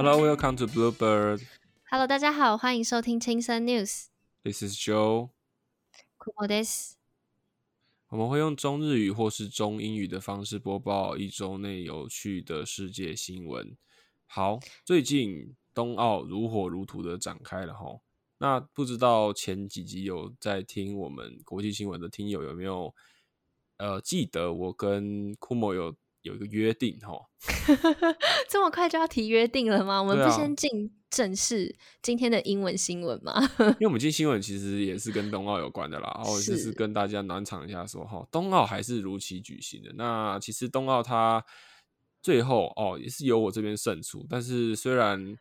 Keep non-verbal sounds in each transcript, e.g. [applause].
Hello, welcome to Bluebird. Hello，大家好，欢迎收听青森 News。This is Joe. 库莫德斯。我们会用中日语或是中英语的方式播报一周内有趣的世界新闻。好，最近冬奥如火如荼的展开了哈。那不知道前几集有在听我们国际新闻的听友有没有呃记得我跟库莫有有一个约定哈？[laughs] 这么快就要提约定了吗？我们不先进正式今天的英文新闻吗？[laughs] 因为我们今天新闻其实也是跟冬奥有关的啦，然后就是是跟大家暖场一下说哈，冬奥还是如期举行的。那其实冬奥它最后哦也是由我这边胜出，但是虽然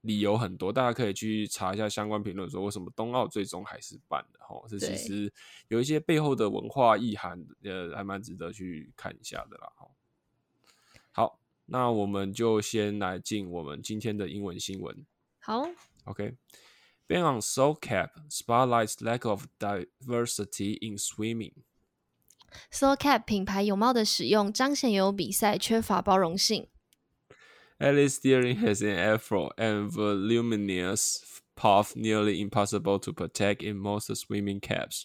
理由很多，大家可以去查一下相关评论，说为什么冬奥最终还是办的哈。这其实有一些背后的文化意涵，呃，还蛮值得去看一下的啦。哈，好，那我们就先来进我们今天的英文新闻。好， Okay. Ban on soul cap spotlights lack of diversity in swimming. Soul Cap 品牌泳帽的使用彰显游泳比赛缺乏包容性。 Alice steering has an afro and voluminous puff nearly impossible to protect in most swimming caps.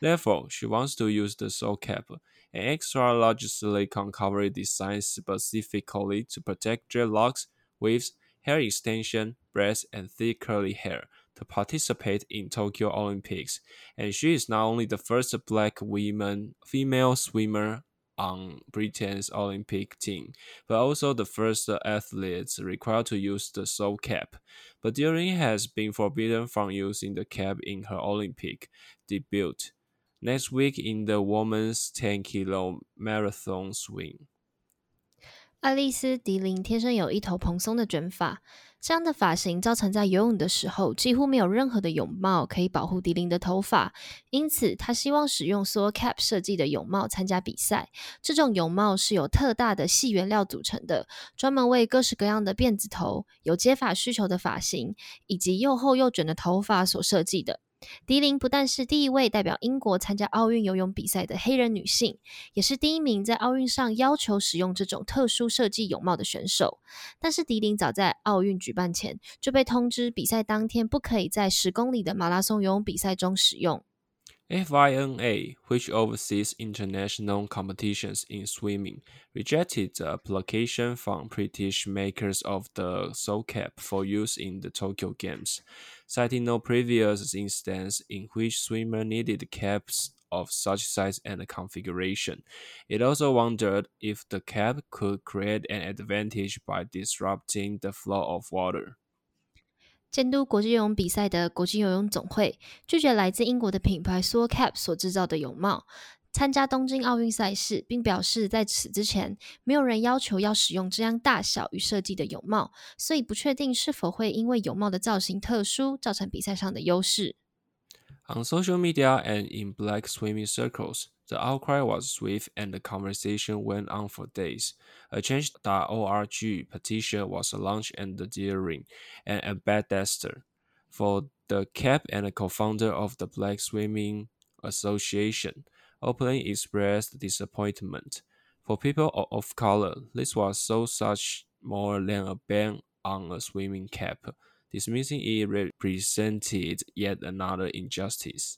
Therefore, she wants to use the soul cap, an extra large silicone cover designed specifically to protect dreadlocks, waves, hair extension, breasts, and thick curly hair to participate in Tokyo Olympics. And she is not only the first black woman female swimmer on Britain's Olympic team, but also the first athlete required to use the soul cap. But Deering has been forbidden from using the cap in her Olympic debut next week in the women's 10 kilo marathon swim. 爱丽丝·迪林天生有一头蓬松的卷发，这样的发型造成在游泳的时候几乎没有任何的泳帽可以保护迪林的头发，因此她希望使用 s o Cap 设计的泳帽参加比赛。这种泳帽是由特大的细原料组成的，专门为各式各样的辫子头、有接发需求的发型以及又厚又卷的头发所设计的。迪林不但是第一位代表英国参加奥运游泳比赛的黑人女性，也是第一名在奥运上要求使用这种特殊设计泳帽的选手。但是迪林早在奥运举办前就被通知，比赛当天不可以在十公里的马拉松游泳比赛中使用。 FINA, which oversees international competitions in swimming, rejected the application from British makers of the soul cap for use in the Tokyo Games, citing no previous instance in which swimmer needed caps of such size and configuration. It also wondered if the cap could create an advantage by disrupting the flow of water. 监督国际游泳比赛的国际游泳总会拒绝来自英国的品牌 Soul Cap 所制造的泳帽 参加东京奥运赛事，并表示在此之前没有人要求要使用这样大小与设计的泳帽，所以不确定是否会因为泳帽的造型特殊造成比赛上的优势。 On social media and in black swimming circles, the outcry was swift and the conversation went on for days. A change.org petition was launched and Deering, an ambassador for the cap and a co-founder of the Black Swimming Association, openly expressed disappointment. For people of color, this was so such more than a ban on a swimming cap dismissing it represented yet another injustice.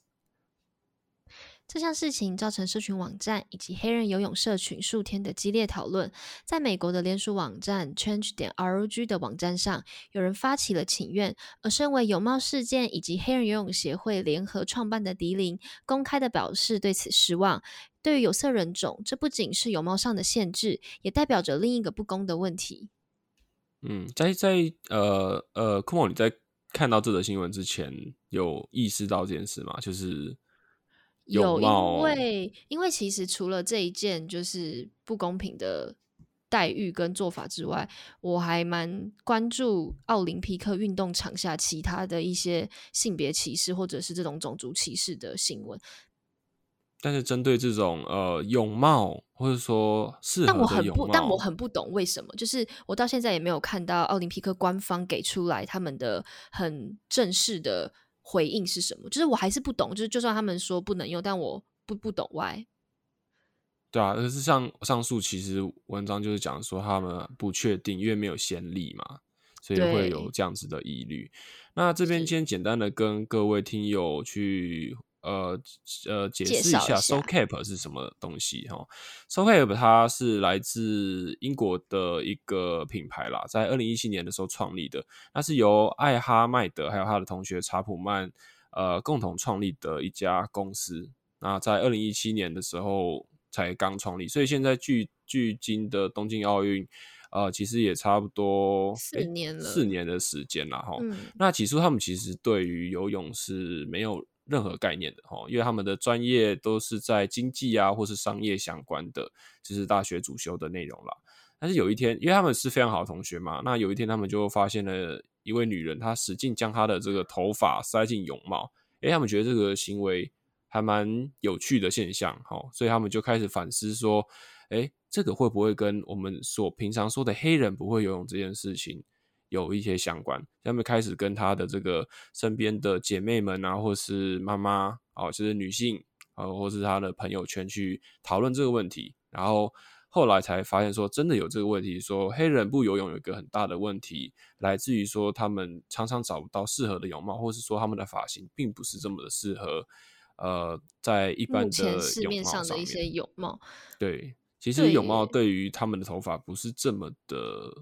这项事情造成社群网站以及黑人游泳社群数天的激烈讨论。在美国的联署网站 Change 点 ROG 的网站上，有人发起了请愿，而身为泳帽事件以及黑人游泳协会联合创办的迪林，公开的表示对此失望。对于有色人种，这不仅是泳帽上的限制，也代表着另一个不公的问题。嗯，在在呃呃，库莫，你在看到这则新闻之前，有意识到这件事吗？就是有，因为因为其实除了这一件就是不公平的待遇跟做法之外，我还蛮关注奥林匹克运动场下其他的一些性别歧视或者是这种种族歧视的新闻。但是针对这种呃泳帽，或者说适合但我很不，但我，很不懂为什么，就是我到现在也没有看到奥林匹克官方给出来他们的很正式的回应是什么，就是我还是不懂，就是就算他们说不能用，但我不不懂 why。对啊，可是上上述其实文章就是讲说他们不确定，因为没有先例嘛，所以会有对这样子的疑虑。那这边先简单的跟各位听友去呃呃解释一下绍一下 Soul Cap 是什么东西哈。Soul Cap 它是来自英国的一个品牌啦，在二零一七年的时候创立的，那是由艾哈迈德还有他的同学查普曼呃共同创立的一家公司。那在二零一七年的时候才刚创立，所以现在距距今的东京奥运。呃，其实也差不多四年了四年的时间了，哈。嗯，那起初他们其实对于游泳是没有任何概念的哈，因为他们的专业都是在经济啊或是商业相关的，就是大学主修的内容啦。但是有一天，因为他们是非常好的同学嘛，那有一天他们就发现了一位女人，她使劲将她的这个头发塞进泳帽，诶，他们觉得这个行为还蛮有趣的现象，哈，所以他们就开始反思说，诶，这个会不会跟我们所平常说的黑人不会游泳这件事情有一些相关？他们开始跟他的这个身边的姐妹们啊，或是妈妈啊，就是女性啊，或是他的朋友圈去讨论这个问题，然后后来才发现说，真的有这个问题，说黑人不游泳有一个很大的问题，来自于说他们常常找不到适合的泳帽，或是说他们的发型并不是这么的适合。呃，在一般的市面上的一些泳帽，对，其实泳帽耶对于他们的头发不是这么的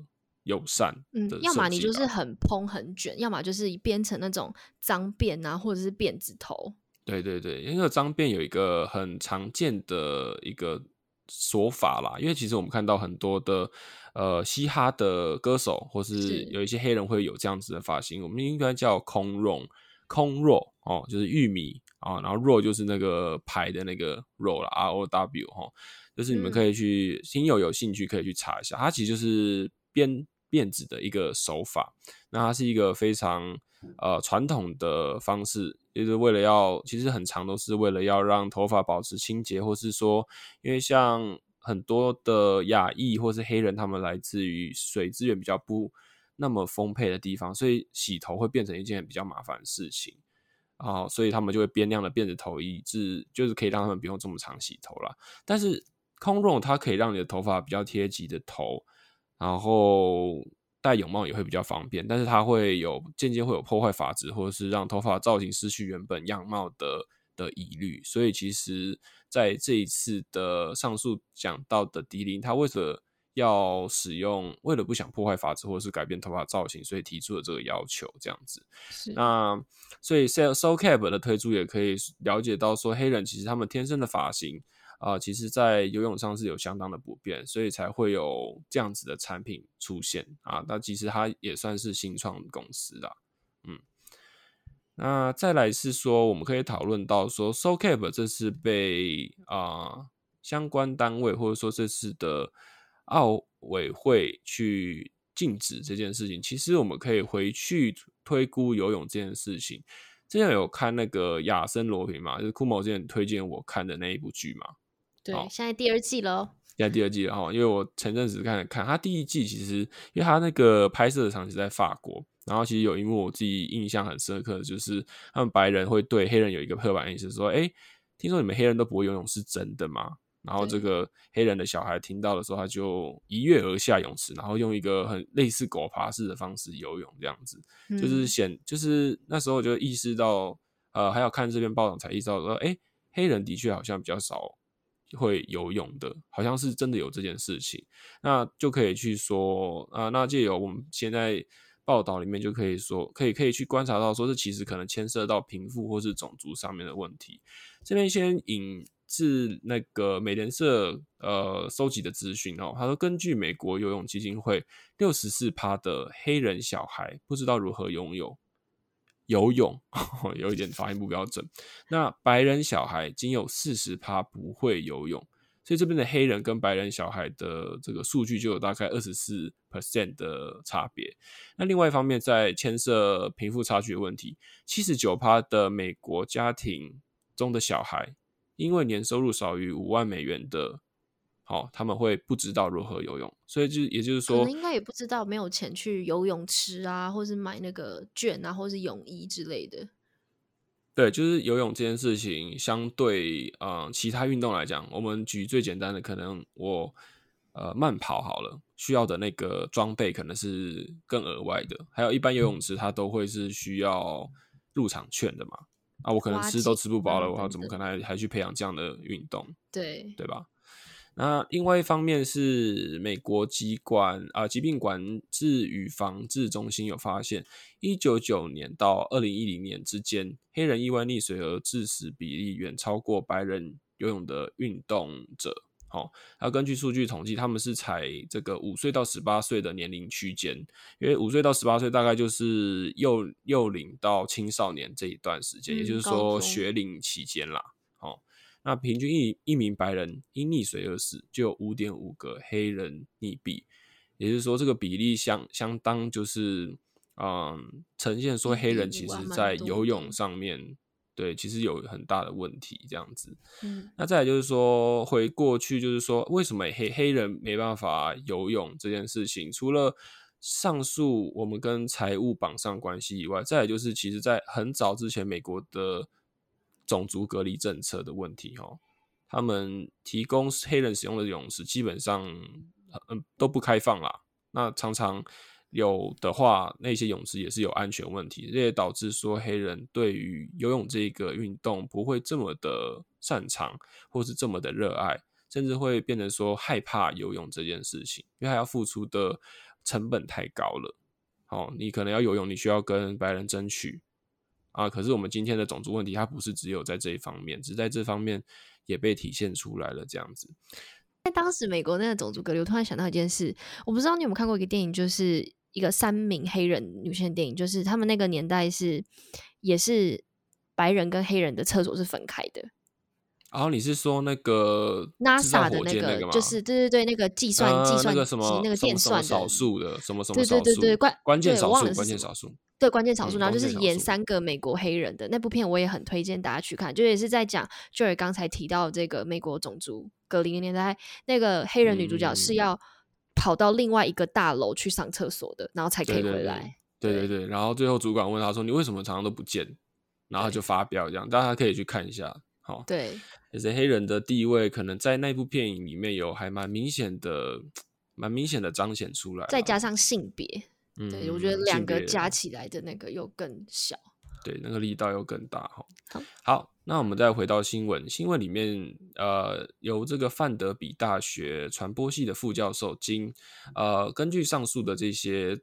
友善嗯，要么你就是很蓬很卷，要么就是编成那种脏辫啊，或者是辫子头。对对对，因为脏辫有一个很常见的一个说法啦，因为其实我们看到很多的呃嘻哈的歌手，或是是有一些黑人会有这样子的发型，我们应该叫空肉空肉哦，就是玉米啊，然后肉就是那个牌的那个肉啦 R O W 哈、哦，就是你们可以去听友有兴趣可以去查一下，它其实就是编辫子的一个手法，那它是一个非常呃传统的方式，就是为了要其实很长都是为了要让头发保持清洁，或是说，因为像很多的亚裔或是黑人，他们来自于水资源比较不那么丰沛的地方，所以洗头会变成一件比较麻烦的事情。啊、所以他们就会编那样的辫子头，以致就是可以让他们不用这么长洗头啦。但是空绒它可以让你的头发比较贴及的头，然后戴泳帽也会比较方便，但是它会有渐渐会有破坏发质，或者是让头发造型失去原本样貌的的疑虑。所以其实在这一次的上述讲到的迪林，他为了要使用，为了不想破坏发质或者是改变头发造型，所以提出了这个要求，这样子。是那所以 Soul Soul Cap 的推出也可以了解到说，黑人其实他们天生的发型啊、其实在游泳上是有相当的不便，所以才会有这样子的产品出现啊。那其实它也算是新创公司啦，嗯。那再来是说，我们可以讨论到说，So Cap 这次被啊、相关单位或者说这次的奥委会去禁止这件事情，其实我们可以回去推估游泳这件事情。之前有看那个亚森罗平嘛，就是库某之前推荐我看的那一部剧嘛，对好，现在第二季了哦，现在第二季了哈，因为我前阵子看了看，他第一季其实因为他那个拍摄的场景在法国，然后其实有一幕我自己印象很深刻的就是他们白人会对黑人有一个刻板印象，说：“哎，听说你们黑人都不会游泳，是真的吗？”然后这对个黑人的小孩听到的时候，他就一跃而下泳池，然后用一个很类似狗爬式的方式游泳，这样子。就是嗯显，就是那时候就意识到，呃，还有看这篇报道才意识到说，哎，黑人的确好像比较少会游泳的，好像是真的有这件事情，那就可以去说，啊、那借由我们现在报道里面就可以说，可以可以去观察到说，这其实可能牵涉到贫富或是种族上面的问题。这边先引自那个美联社呃收集的资讯哦，他说根据美国游泳基金会，六十四趴的黑人小孩不知道如何游泳，游泳 [laughs] 有一点发音不标准。那白人小孩仅有四十趴不会游泳，所以这边的黑人跟白人小孩的这个数据就有大概二十四 percent 的差别。那另外一方面，在牵涉贫富差距的问题，七十九趴的美国家庭中的小孩，因为年收入少于五万美元的，好、他们会不知道如何游泳，所以就也就是说可能，应该也不知道没有钱去游泳池啊，或是买那个券啊，或是泳衣之类的。对，就是游泳这件事情，相对呃其他运动来讲，我们举最简单的，可能我呃慢跑好了，需要的那个装备可能是更额外的。还有一般游泳池它都会是需要入场券的嘛？啊，我可能吃都吃不饱了，我怎么可能还还去培养这样的运动？对对吧？那另外一方面是美国疾管啊疾病管制与防治中心有发现，一九九年到二零一零年之间，黑人意外溺水而致死比例远超过白人游泳的运动者。哦，那根据数据统计，他们是采这个五岁到十八岁的年龄区间，因为五岁到十八岁大概就是幼幼龄到青少年这一段时间，也就是说学龄期间啦。那平均一一名白人因溺水而死，就有五点五个黑人溺毙，也就是说，这个比例相相当就是，嗯，呈现说黑人其实在游泳上面，对，其实有很大的问题这样子。嗯，那再来就是说，回过去就是说，为什么黑黑人没办法游泳这件事情，除了上述我们跟财务绑上关系以外，再来就是，其实在很早之前，美国的。种族隔离政策的问题，哈，他们提供黑人使用的泳池基本上，嗯，都不开放啦。那常常有的话，那些泳池也是有安全问题，这也导致说黑人对于游泳这个运动不会这么的擅长，或是这么的热爱，甚至会变成说害怕游泳这件事情，因为他要付出的成本太高了。哦，你可能要游泳，你需要跟白人争取。啊，可是我们今天的种族问题，它不是只有在这一方面，只在这方面也被体现出来了。这样子，在当时美国那个种族隔离，我突然想到一件事，我不知道你有没有看过一个电影，就是一个三名黑人女性电影，就是他们那个年代是也是白人跟黑人的厕所是分开的。然后你是说那个 NASA 的那个，就是对对对，那个计算计算那什么那个电算少数的什么什么对对对对关关键少数关键少数。对关键少数，然后就是演三个美国黑人的那部片，我也很推荐大家去看。就也是在讲 Joy 刚才提到这个美国种族隔离年代，那个黑人女主角是要跑到另外一个大楼去上厕所的，然后才可以回来。对对对，然后最后主管问他说：“你为什么常常都不见？”然后就发表这样，大家可以去看一下。好，对，也是黑人的地位可能在那部电影里面有还蛮明显的、蛮明显的彰显出来，再加上性别。对，我觉得两个加起来的那个又更小，对，那个力道又更大哈。好，好，那我们再回到新闻，新闻里面呃，由这个范德比大学传播系的副教授金，呃，根据上述的这些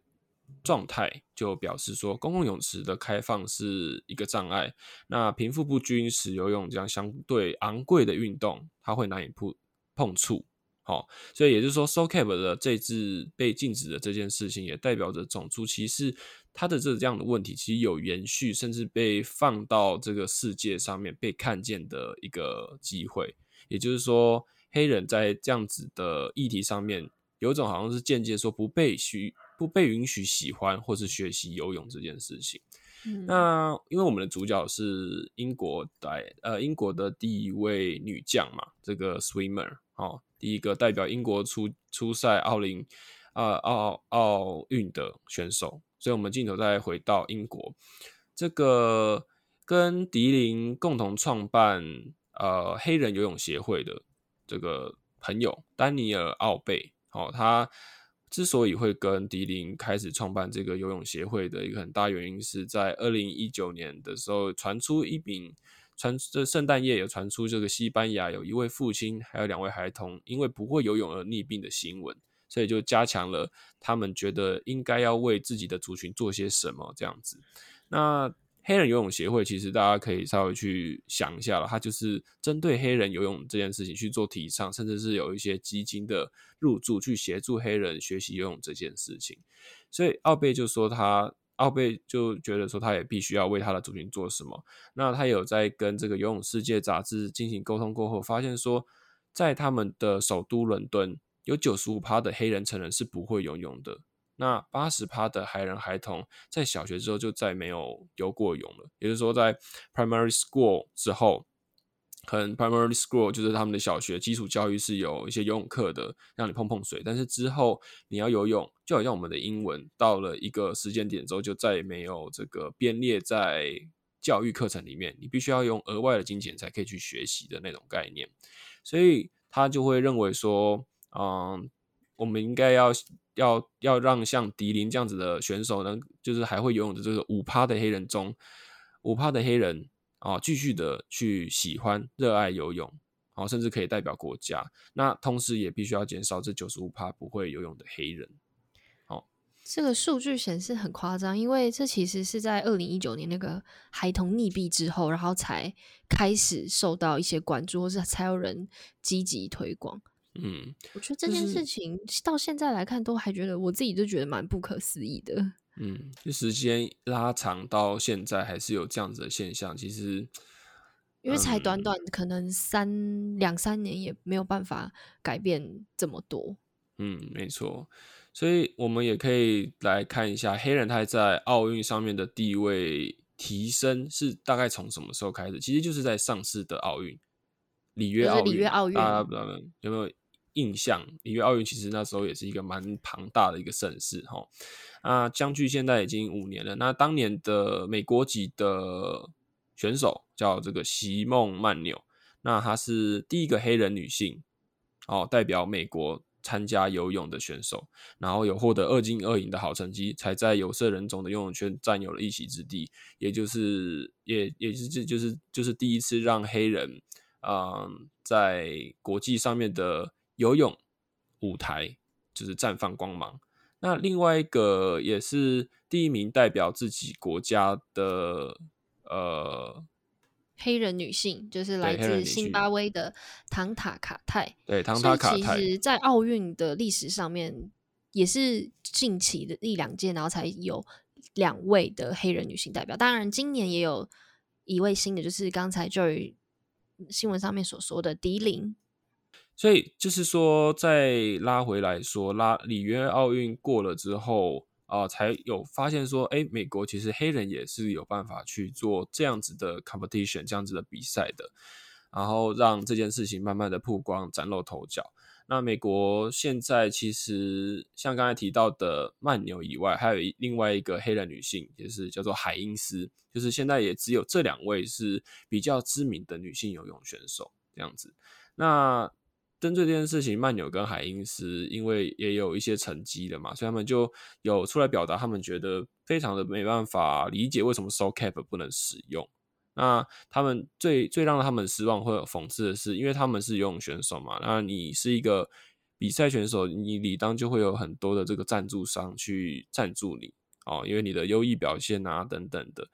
状态，就表示说，公共泳池的开放是一个障碍。那贫富不均使游泳这样相对昂贵的运动，它会难以碰碰触。好，所以也就是说，SoCap 的这次被禁止的这件事情，也代表着种族歧视它的这这样的问题，其实有延续，甚至被放到这个世界上面被看见的一个机会。也就是说，黑人在这样子的议题上面，有一种好像是间接说不被需不被允许喜欢或是学习游泳这件事情。那因为我们的主角是英国代呃英国的第一位女将嘛，这个 swimmer 哦。第一个代表英国出出赛奥林啊奥奥运的选手，所以我们镜头再回到英国，这个跟迪林共同创办呃黑人游泳协会的这个朋友丹尼尔奥贝，哦，他之所以会跟迪林开始创办这个游泳协会的一个很大原因，是在二零一九年的时候传出一名。传这圣诞夜有传出这个西班牙有一位父亲还有两位孩童因为不会游泳而溺病的新闻，所以就加强了他们觉得应该要为自己的族群做些什么这样子。那黑人游泳协会其实大家可以稍微去想一下了，它就是针对黑人游泳这件事情去做提倡，甚至是有一些基金的入驻去协助黑人学习游泳这件事情。所以奥贝就说他。奥贝就觉得说，他也必须要为他的族群做什么。那他有在跟这个游泳世界杂志进行沟通过后，发现说，在他们的首都伦敦，有九十五趴的黑人成人是不会游泳的。那八十趴的黑人孩童在小学之后就再没有游过泳了。也就是说，在 primary school 之后。可能 primary school 就是他们的小学基础教育是有一些游泳课的，让你碰碰水。但是之后你要游泳，就好像我们的英文到了一个时间点之后，就再也没有这个编列在教育课程里面，你必须要用额外的金钱才可以去学习的那种概念。所以他就会认为说，嗯，我们应该要要要让像迪林这样子的选手呢，就是还会游泳的这个五趴的黑人中，五趴的黑人啊，继续的去喜欢热爱游泳，好，甚至可以代表国家。那同时也必须要减少这九十五趴不会游泳的黑人。哦这个数据显示很夸张，因为这其实是在二零一九年那个孩童溺毙之后，然后才开始受到一些关注，或是才有人积极推广。嗯，我觉得这件事情到现在来看，都还觉得我自己就觉得蛮不可思议的。嗯，就时间拉长到现在，还是有这样子的现象。其实，因为才短短可能三两三年，也没有办法改变这么多。嗯，没错。所以我们也可以来看一下黑人他在奥运上面的地位提升是大概从什么时候开始？其实就是在上次的奥运，里约奥运。里约奥运，有没有印象？里约奥运其实那时候也是一个蛮庞大的一个盛事哈。啊，相距现在已经五年了。那当年的美国籍的选手叫这个席梦曼纽，那她是第一个黑人女性哦，代表美国。参加游泳的选手，然后有获得二金二银的好成绩，才在有色人种的游泳圈占有了一席之地。也就是，也也是这就是就是第一次让黑人，嗯，在国际上面的游泳舞台就是绽放光芒。那另外一个也是第一名代表自己国家的，呃。黑人女性就是来自辛巴威的唐塔卡泰，对唐塔卡泰，其实，在奥运的历史上面，也是近期的一两届，然后才有两位的黑人女性代表。当然，今年也有一位新的，就是刚才就新闻上面所说的迪林。所以，就是说，再拉回来说，拉里约奥运过了之后。啊，才有发现说，哎，美国其实黑人也是有办法去做这样子的 competition，这样子的比赛的，然后让这件事情慢慢的曝光，崭露头角。那美国现在其实像刚才提到的曼纽以外，还有另外一个黑人女性，就是叫做海因斯，就是现在也只有这两位是比较知名的女性游泳选手这样子。那针对这件事情，曼纽跟海因斯因为也有一些成绩的嘛，所以他们就有出来表达，他们觉得非常的没办法理解为什么 s o cap 不能使用。那他们最最让他们失望或者讽刺的是，因为他们是游泳选手嘛，那你是一个比赛选手，你理当就会有很多的这个赞助商去赞助你哦，因为你的优异表现啊等等的。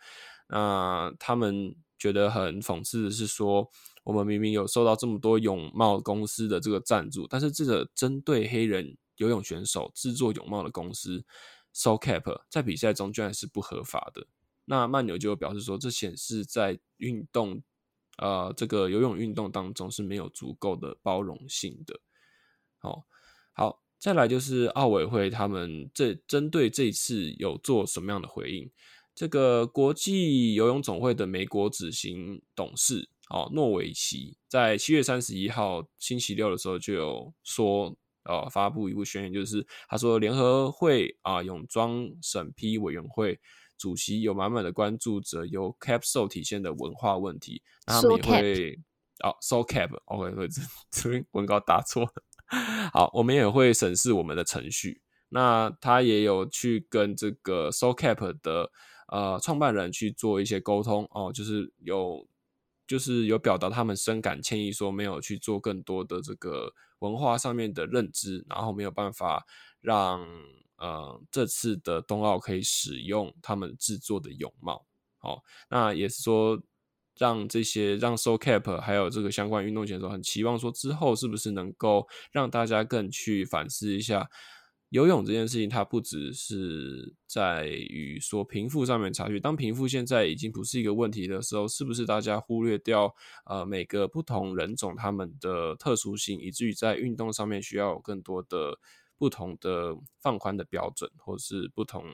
那他们觉得很讽刺的是说。我们明明有受到这么多泳帽公司的这个赞助，但是这个针对黑人游泳选手制作泳帽的公司 s o Cap 在比赛中居然是不合法的。那曼纽就表示说，这显示在运动，呃，这个游泳运动当中是没有足够的包容性的。好，好，再来就是奥委会他们这针对这次有做什么样的回应？这个国际游泳总会的美国执行董事。哦，诺维奇在七月三十一号星期六的时候就有说，呃，发布一部宣言，就是他说，联合会啊泳装审批委员会主席有满满的关注着由 capsule 体现的文化问题，那他们也会，哦，so cap，OK，会这边文稿打错了，好，我们也会审视我们的程序。那他也有去跟这个 so cap 的呃创办人去做一些沟通，哦，就是有。就是有表达他们深感歉意，说没有去做更多的这个文化上面的认知，然后没有办法让呃这次的冬奥可以使用他们制作的泳帽。好，那也是说让这些让 So Cap 还有这个相关运动选手很期望说之后是不是能够让大家更去反思一下。游泳这件事情，它不只是在于说贫富上面差距。当贫富现在已经不是一个问题的时候，是不是大家忽略掉呃每个不同人种他们的特殊性，以至于在运动上面需要有更多的不同的放宽的标准，或是不同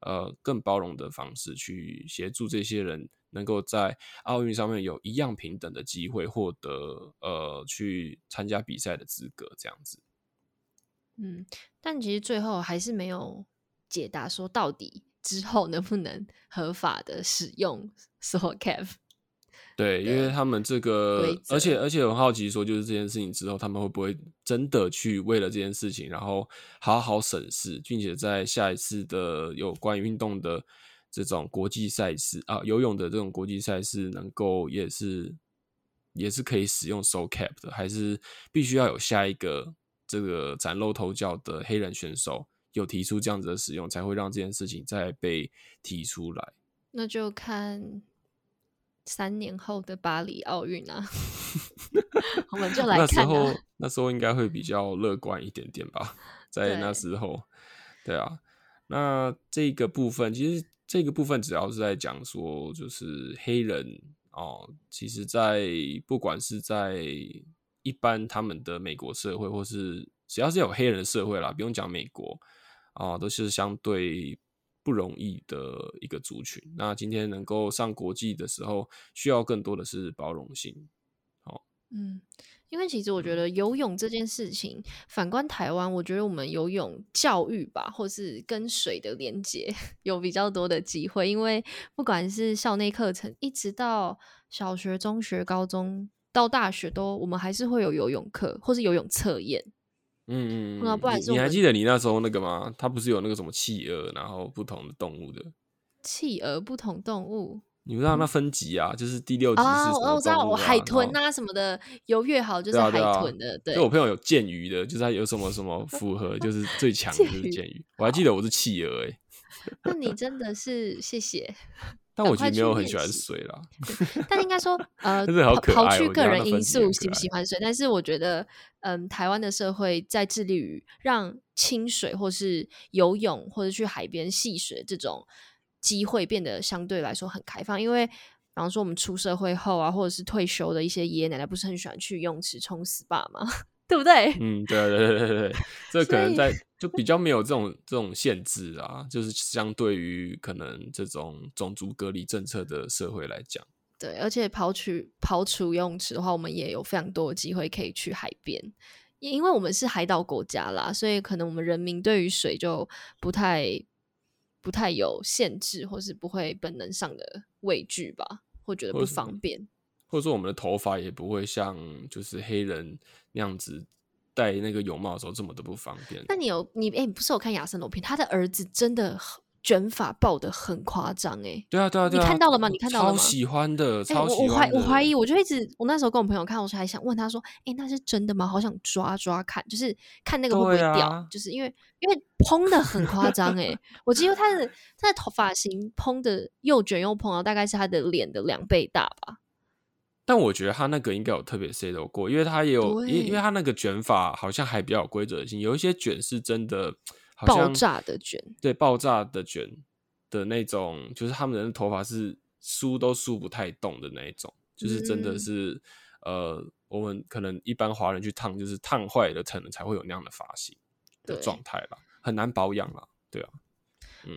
呃更包容的方式去协助这些人能够在奥运上面有一样平等的机会，获得呃去参加比赛的资格，这样子。嗯，但其实最后还是没有解答，说到底之后能不能合法的使用 s o cap。[laughs] 对，因为他们这个而且而且很好奇，说就是这件事情之后，他们会不会真的去为了这件事情，然后好好审视，并且在下一次的有关运动的这种国际赛事啊，游泳的这种国际赛事，能够也是也是可以使用 soul cap 的，还是必须要有下一个这个崭露头角的黑人选手有提出这样子的使用，才会让这件事情再被提出来。那就看三年后的巴黎奥运啊，[laughs] 我们就来那时看、候啊。那时候应该会比较乐观一点点吧，在那对时候，对啊，那这个部分其实这个部分主要是在讲说，就是黑人哦，其实，在不管是在一般他们的美国社会，或是只要是有黑人的社会啦，不用讲美国啊、都是相对不容易的一个族群。那今天能够上国际的时候，需要更多的是包容性。嗯，因为其实我觉得游泳这件事情，反观台湾，我觉得我们游泳教育吧，或是跟水的连接 [laughs] 有比较多的机会。因为不管是校内课程，一直到小学、中学、高中到大学都，我们还是会有游泳课或是游泳测验。嗯嗯嗯，那不然你你还记得你那时候那个吗？它不是有那个什么企鹅，然后不同的动物的，企鹅不同动物你不知道那分级啊？就是第六级是什么我知道，海豚啊什么的，游越好就是海豚的，对就我朋友有剑鱼的，就是他有什么什么符合，就是最强的 [laughs] 就是剑鱼。我还记得我是企鹅哎、那你真的是谢谢。但我其实没有很喜欢水啦。但应该说，[laughs] 呃，刨去个人因素喜不喜欢水，[laughs] 但是我觉得，嗯，台湾的社会在致力于让清水或是游泳或者去海边戏水这种机会变得相对来说很开放，因为。比方说，我们出社会后啊，或者是退休的一些爷爷奶奶，不是很喜欢去游泳池冲 SPA 吗？对不对？[laughs] 嗯，对对对对对对，这可能在就比较没有这种这种限制啊，就是相对于可能这种种族隔离政策的社会来讲。对，而且刨去刨除游泳池的话，我们也有非常多的机会可以去海边，因因为我们是海岛国家啦，所以可能我们人民对于水就不太不太有限制，或是不会本能上的畏惧吧，或觉得不方便。或者说我们的头发也不会像就是黑人那样子戴那个泳帽的时候这么的不方便。那你有你哎、你不是有看亚森罗平？他的儿子真的很卷发爆的很夸张哎，对啊，对啊，对啊，你看到了吗你看到了吗超喜欢的，哎、超我我怀喜欢的。我怀疑，我就一直我那时候跟我朋友看，我还想问他说：“哎、那是真的吗？好想抓抓看，就是看那个会不会掉，啊就是因为因为蓬的很夸张哎，我记得他的他的头发型蓬的又卷又蓬，然后大概是他的脸的两倍大吧。但我觉得他那个应该有特别 set 过，因为他也有，因为因为他那个卷法好像还比较有规则性，有一些卷是真的好爆炸的卷，对爆炸的卷的那种，就是他们的头发是梳都梳不太动的那一种，就是真的嗯是、呃，我们可能一般华人去烫，就是烫坏了，可能才会有那样的发型的状态啦，很难保养啦，对啊，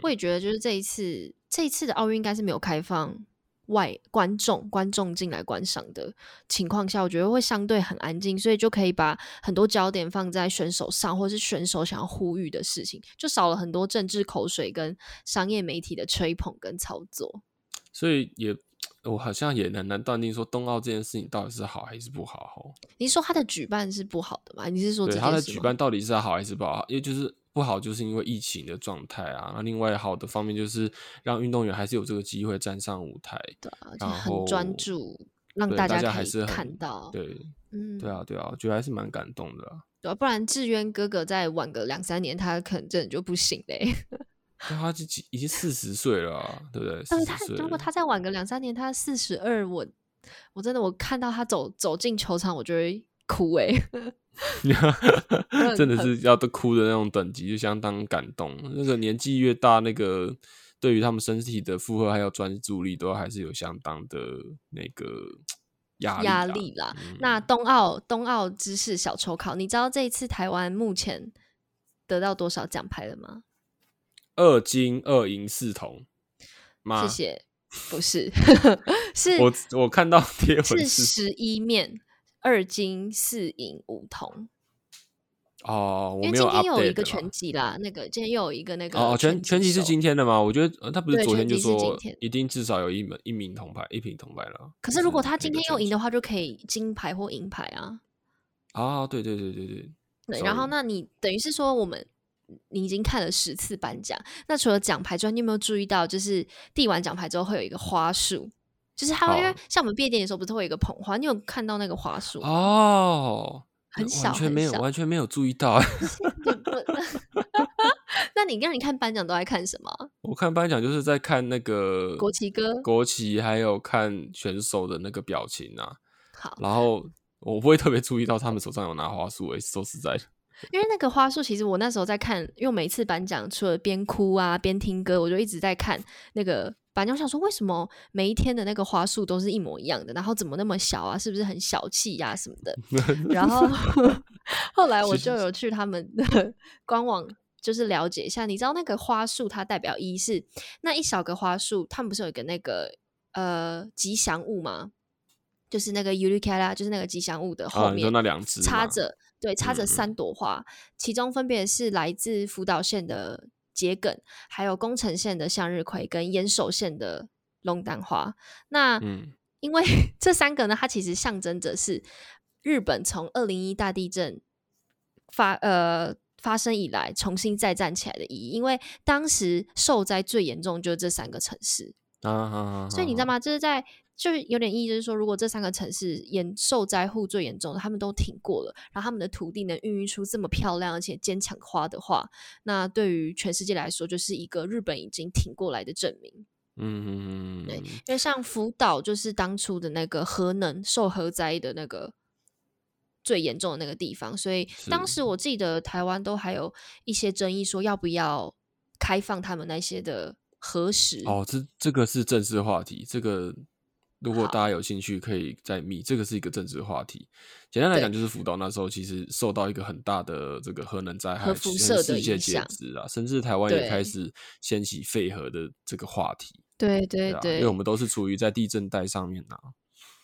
我也觉得就是这一次这一次的奥运应该是没有开放。外观众观众进来观赏的情况下，我觉得会相对很安静，所以就可以把很多焦点放在选手上，或是选手想要呼吁的事情，就少了很多政治口水跟商业媒体的吹捧跟操作。所以也我好像也很难断定说冬奥这件事情到底是好还是不好吼。你是说他的举办是不好的吗？你是说它的举办到底是好还是不好？因为就是不好，就是因为疫情的状态啊。那另外好的方面就是让运动员还是有这个机会站上舞台，对啊，很专注，让大大家还是看到。对嗯，对啊对啊，我觉得还是蛮感动的啊。对啊，不然志渊哥哥再晚个两三年，他可能真的就不行嘞。[laughs] 对他就已经四十岁了啊，对不对？但是他如果他再晚个两三年，他四十二，我我真的我看到他走走进球场，我就会哭哎、[laughs] 真的是要都哭的那种等级，就相当感动。那个年纪越大，那个对于他们身体的负荷还有专注力，都还是有相当的那个压力压啦力啦。嗯那冬奥冬奥知识小抽考，你知道这一次台湾目前得到多少奖牌了吗？二金二银四铜吗？谢谢，不是，[laughs] 是我我看到贴文是是十一面，二金四银五铜。哦，我因为今天又有一个啦拳击啦，那个今天又有一个那个哦，拳拳击是今天的吗？我觉得呃他不是昨天就说天一定至少有一门一名铜牌，一瓶铜牌了。可是如果他今天又赢的话，就可以金牌或银牌啊。啊，对对对对对，对，然后那你等于是说我们。你已经看了十次颁奖，那除了奖牌之外，你有没有注意到，就是递完奖牌之后会有一个花束，就是它会因为哦像我们毕业典礼的时候，不是会有一个捧花？你有看到那个花束？哦，很小完全没有完全没有注意到。[laughs] [laughs] 那你让你看颁奖都在看什么？我看颁奖就是在看那个国旗歌国旗还有看选手的那个表情啊，好，然后我不会特别注意到他们手上有拿花束诶、说实在的，因为那个花束，其实我那时候在看，因为我每次颁奖除了边哭啊边听歌，我就一直在看那个颁奖。我想说，为什么每一天的那个花束都是一模一样的？然后怎么那么小啊？是不是很小气呀、什么的？[laughs] [laughs] 然后 [laughs] 后来我就有去他们的官网，就是了解一下。你知道那个花束它代表一是那一小个花束，他们不是有一个那个呃吉祥物吗？就是那个 u l i k a l a 就是那个吉祥物的后面、说那两只插着，对，插着三朵花，其中分别是来自福岛县的桔梗，还有宫城县的向日葵跟岩手县的龙丹花。那嗯因为 [laughs] 这三个呢，它其实象征着是日本从二零一大地震发呃发生以来重新再站起来的意义。因为当时受灾最严重就是这三个城市，啊？所以你知道吗？就是在就是有点意义，就是说，如果这三个城市严受灾户最严重的，他们都挺过了，然后他们的土地能孕育出这么漂亮而且坚强的花的话，那对于全世界来说，就是一个日本已经挺过来的证明。嗯嗯嗯对嗯，因为像福岛就是当初的那个核能受核灾的那个最严重的那个地方，所以当是时我记得台湾都还有一些争议，说要不要开放他们那些的核实。哦，这这个是正式话题，这个如果大家有兴趣可以再密，这个是一个政治话题。简单来对讲，就是福岛那时候其实受到一个很大的这个核能灾害，核辐射的世界影响啊，甚至台湾也开始掀起废核的这个话题。对对啊，因为我们都是处于在地震带上面呐、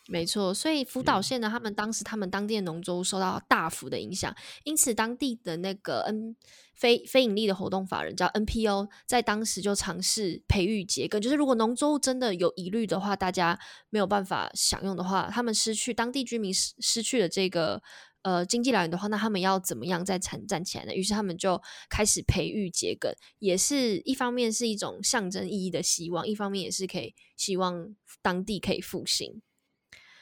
没错，所以福嗯岛县呢，他们当时他们当地的农作物受到大幅的影响，因此当地的那个 N 非非盈利的活动法人叫 NPO，在当时就尝试培育桔梗，就是如果农作物真的有疑虑的话，大家没有办法享用的话，他们失去当地居民失失去了这个。呃，经济来源的话，那他们要怎么样再站站起来呢？于是他们就开始培育桔梗，也是一方面是一种象征意义的希望，一方面也是可以希望当地可以复兴。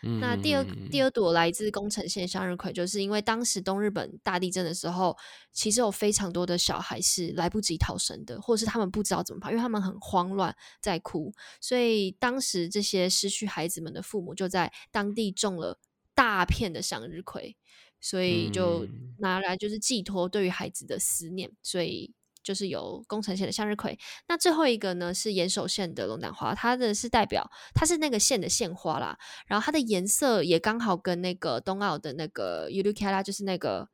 嗯，那第二嗯第二朵来自宫城县向日葵，就是因为当时东日本大地震的时候，其实有非常多的小孩是来不及逃生的，或者是他们不知道怎么跑，因为他们很慌乱在哭，所以当时这些失去孩子们的父母就在当地种了大片的向日葵，所以就嗯拿来就是寄托对于孩子的思念，所以。就是有宫城县的向日葵，那最后一个呢是岩手县的龙胆花，它的是代表它是那个县的县花啦，然后它的颜色也刚好跟那个冬奥的那个 u l u k a l a 就是那个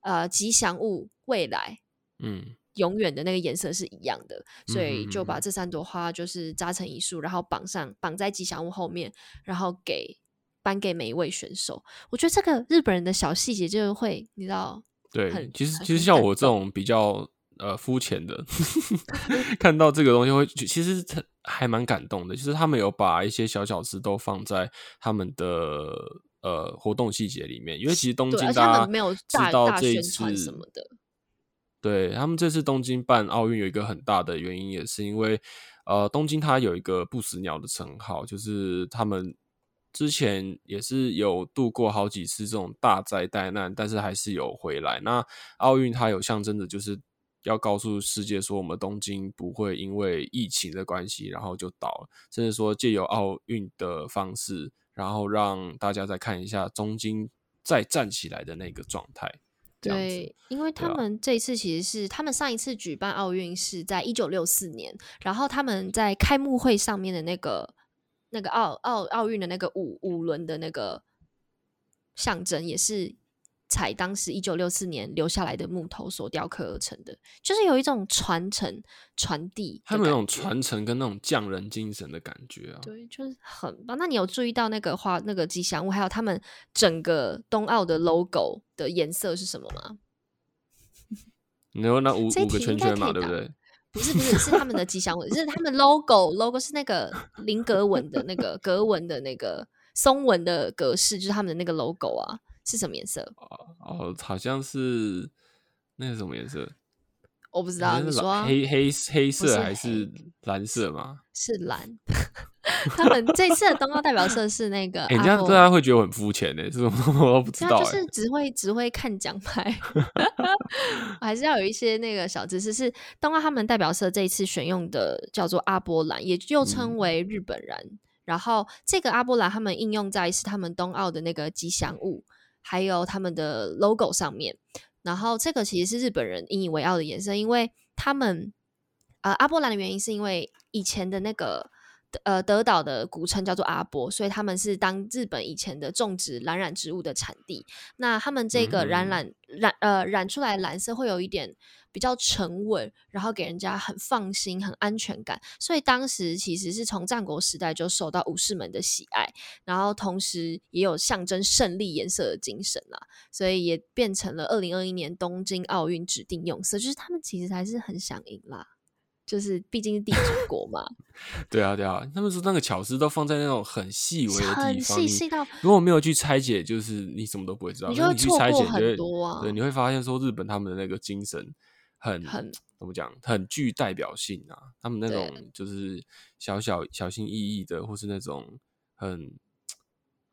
呃吉祥物未来嗯。永远的那个颜色是一样的，所以就把这三朵花就是扎成一束，然后绑上绑在吉祥物后面，然后给颁给每一位选手。我觉得这个日本人的小细节就会你知道，对很，其实其实像我这种比较呃肤浅的，[laughs] 看到这个东西会其实还蛮感动的，就是他们有把一些小小事都放在他们的呃活动细节里面，因为其实东京大家没有知道这一次什么的，对他们这次东京办奥运有一个很大的原因，也是因为呃，东京它有一个不死鸟的称号，就是他们之前也是有度过好几次这种大灾大难，但是还是有回来。那奥运它有象征的，就是要告诉世界说，我们东京不会因为疫情的关系然后就倒了，甚至说借由奥运的方式，然后让大家再看一下东京再站起来的那个状态。对，因为他啊们这一次其实是他们上一次举办奥运是在一九六四年，然后他们在开幕会上面的那个那个奥奥奥运的那个五五轮的那个象征，也是采当时一九六四年留下来的木头所雕刻而成的，就是有一种传承传递，他们有那种。传承跟那种匠人精神的感觉啊。对，就是很棒。那你有注意到那个花那个吉祥物，还有他们整个冬奥的 logo 的颜色是什么吗？[laughs] 你说那五五个圈圈嘛，对不答对？不是不是，是他们的吉祥物，[laughs] 是他们 logo，logo 是那个菱格纹的那个格纹的那个松纹的格式，就是他们的那个 logo 啊，是什么颜色？哦，好像是那个什么颜色？我不知道，是你说啊黑黑黑色还是蓝色吗？是蓝。[laughs] 他们这次的冬奥代表色是那个哎、你这样阿波大家会觉得我很肤浅呢，这种我都不知道哎、就是只会只会看奖牌，[laughs] 我还是要有一些那个小知识。是冬奥他们代表色这一次选用的叫做阿波蓝，也又称嗯为日本蓝。然后这个阿波蓝他们应用在是他们冬奥的那个吉祥物，还有他们的 logo 上面。然后这个其实是日本人引以为傲的颜色，因为他们呃阿波兰的原因是因为以前的那个呃德岛的古称叫做阿波，所以他们是当日本以前的种植蓝染植物的产地。那他们这个染嗯染染呃染出来的蓝色会有一点比较沉稳，然后给人家很放心、很安全感。所以当时其实是从战国时代就受到武士们的喜爱，然后同时也有象征胜利颜色的精神啦，所以也变成了二零二一年东京奥运指定用色。就是他们其实还是很想赢啦，就是毕竟是地主国嘛，[laughs] 对啊，对啊，他们说那个巧思都放在那种很细微的地方，很细细到如果没有去拆解，就是你什么都不会知道。你去错过很拆解啊对，你会发现说日本他们的那个精神很很怎么讲，很具代表性啊。他们那种就是小小小心翼翼的，或是那种很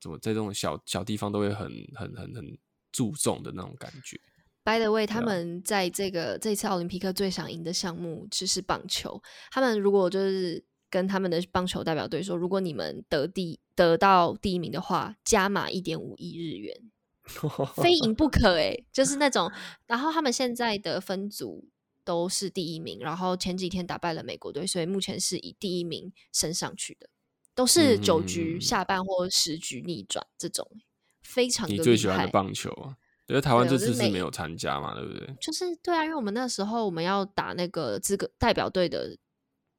怎么在这种小小地方都会很很很很注重的那种感觉。By the way，他们在这个这次奥林匹克最想赢的项目就是棒球。他们如果就是跟他们的棒球代表队说，如果你们得第得到第一名的话，加码一点五亿日元，[laughs] 非赢不可诶、就是那种。[laughs] 然后他们现在的分组都是第一名，然后前几天打败了美国队，所以目前是以第一名升上去的，都是九局嗯下半或十局逆转这种，非常的你最厉害喜欢的棒球啊？因为台湾这次是没有参加嘛，对不对？就是对啊，因为我们那时候我们要打那个资格代表队的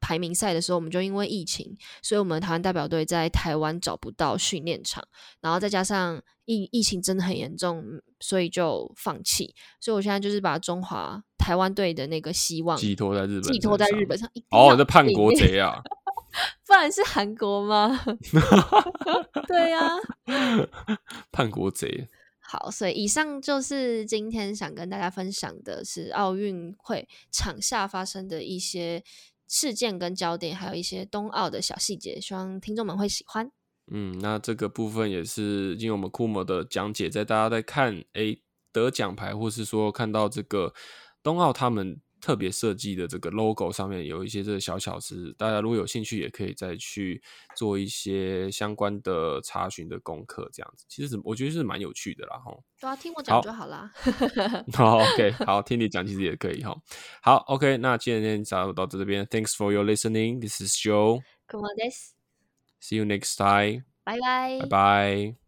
排名赛的时候，我们就因为疫情，所以我们台湾代表队在台湾找不到训练场，然后再加上疫疫情真的很严重，嗯所以就放弃。所以我现在就是把中华台湾队的那个希望寄托在日本，寄托在日本。上。一哦，要这叛国赢，贼啊！[laughs] 不然是韩国吗？[laughs] 对呀、[laughs] 叛国贼。好，所以以上就是今天想跟大家分享的是奥运会场下发生的一些事件跟焦点，还有一些冬奥的小细节，希望听众们会喜欢。嗯，那这个部分也是因为我们库摩的讲解，在大家在看诶得奖牌，或是说看到这个冬奥他们特别设计的这个 logo 上面有一些这个小巧思，大家如果有兴趣，也可以再去做一些相关的查询的功课，这样子其实是我觉得是蛮有趣的啦，吼。对啊，听我讲就好啦。[laughs] 好，OK，好，听你讲其实也可以哈。好，OK，那今天就到这边，Thanks for your listening. This is Joe. Come on, this，See you next time. 拜拜拜拜。